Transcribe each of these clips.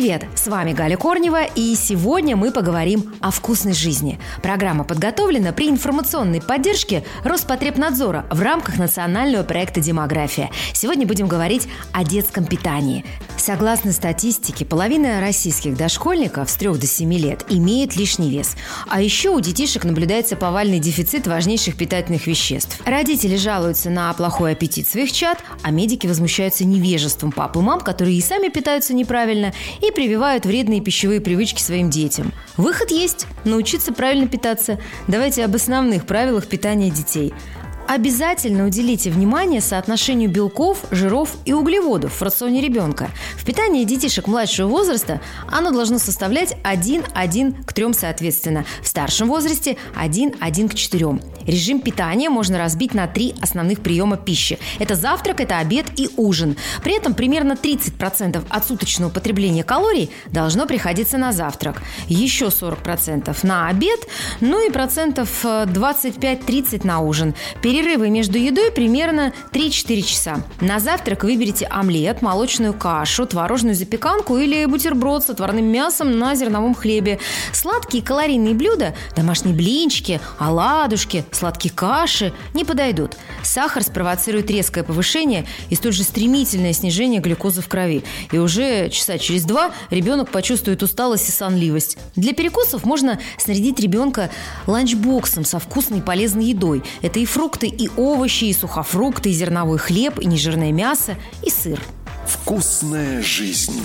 Привет! С вами Галя Корнева, и сегодня мы поговорим о вкусной жизни. Программа подготовлена при информационной поддержке Роспотребнадзора в рамках национального проекта «Демография». Сегодня будем говорить о детском питании. Согласно статистике, половина российских дошкольников с 3 до 7 лет имеет лишний вес. А еще у детишек наблюдается повальный дефицит важнейших питательных веществ. Родители жалуются на плохой аппетит своих чад, а медики возмущаются невежеством пап и мам, которые и сами питаются неправильно, и прививают вредные пищевые привычки своим детям. Выход есть – научиться правильно питаться. Давайте об основных правилах питания детей – Обязательно уделите внимание соотношению белков, жиров и углеводов в рационе ребенка. В питании детишек младшего возраста оно должно составлять 1-1 к 3 соответственно. В старшем возрасте 1-1 к 4. Режим питания можно разбить на три основных приема пищи. Это завтрак, это обед и ужин. При этом примерно 30% от суточного потребления калорий должно приходиться на завтрак. Еще 40% на обед, ну и процентов 25-30 э, на ужин. Перед Перерывы между едой примерно 3-4 часа. На завтрак выберите омлет, молочную кашу, творожную запеканку или бутерброд с отварным мясом на зерновом хлебе. Сладкие калорийные блюда, домашние блинчики, оладушки, сладкие каши не подойдут. Сахар спровоцирует резкое повышение и столь же стремительное снижение глюкозы в крови. И уже часа через два ребенок почувствует усталость и сонливость. Для перекусов можно снарядить ребенка ланчбоксом со вкусной и полезной едой. Это и фрукты, и овощи, и сухофрукты, и зерновой хлеб, и нежирное мясо, и сыр. Вкусная жизнь.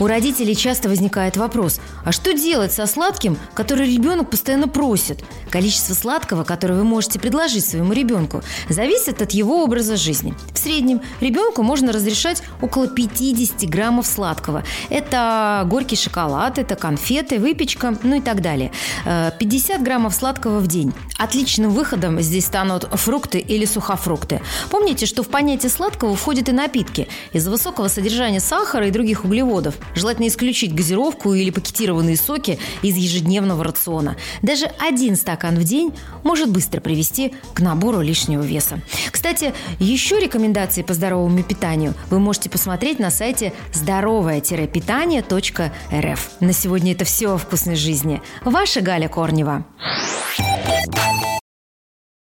У родителей часто возникает вопрос, а что делать со сладким, который ребенок постоянно просит? Количество сладкого, которое вы можете предложить своему ребенку, зависит от его образа жизни. В среднем ребенку можно разрешать около 50 граммов сладкого. Это горький шоколад, это конфеты, выпечка, ну и так далее. 50 э, граммов сладкого в день. Отличным выходом здесь станут фрукты или сухофрукты. Помните, что в понятие сладкого входят и напитки. Из-за высокого содержания сахара и других углеводов Желательно исключить газировку или пакетированные соки из ежедневного рациона. Даже один стакан в день может быстро привести к набору лишнего веса. Кстати, еще рекомендации по здоровому питанию вы можете посмотреть на сайте здоровое-питание.рф. На сегодня это все о вкусной жизни. Ваша Галя Корнева.